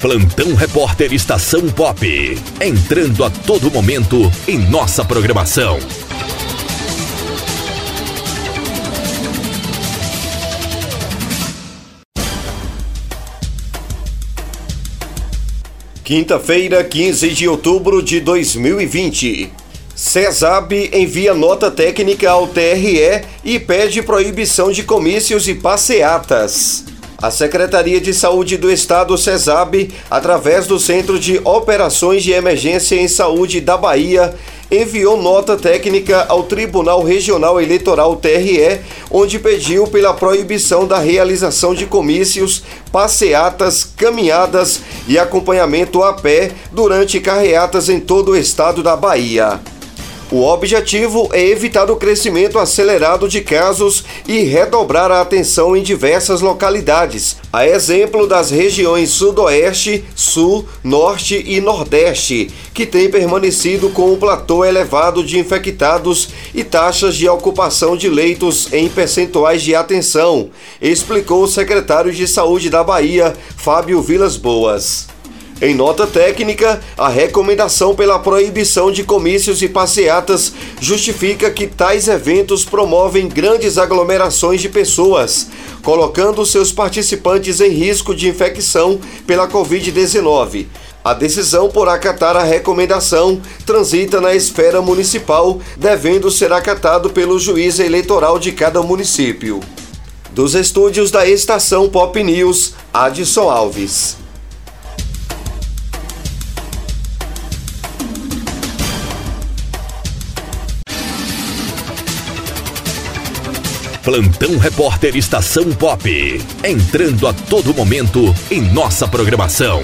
Plantão Repórter Estação Pop. Entrando a todo momento em nossa programação. Quinta-feira, 15 de outubro de 2020. CESAB envia nota técnica ao TRE e pede proibição de comícios e passeatas. A Secretaria de Saúde do Estado, CESAB, através do Centro de Operações de Emergência em Saúde da Bahia, enviou nota técnica ao Tribunal Regional Eleitoral TRE, onde pediu pela proibição da realização de comícios, passeatas, caminhadas e acompanhamento a pé durante carreatas em todo o estado da Bahia. O objetivo é evitar o crescimento acelerado de casos e redobrar a atenção em diversas localidades, a exemplo das regiões Sudoeste, Sul, Norte e Nordeste, que têm permanecido com um platô elevado de infectados e taxas de ocupação de leitos em percentuais de atenção, explicou o secretário de Saúde da Bahia, Fábio Vilas Boas. Em nota técnica, a recomendação pela proibição de comícios e passeatas justifica que tais eventos promovem grandes aglomerações de pessoas, colocando seus participantes em risco de infecção pela Covid-19. A decisão por acatar a recomendação transita na esfera municipal, devendo ser acatado pelo juiz eleitoral de cada município. Dos estúdios da estação Pop News, Adson Alves. Plantão Repórter Estação Pop. Entrando a todo momento em nossa programação.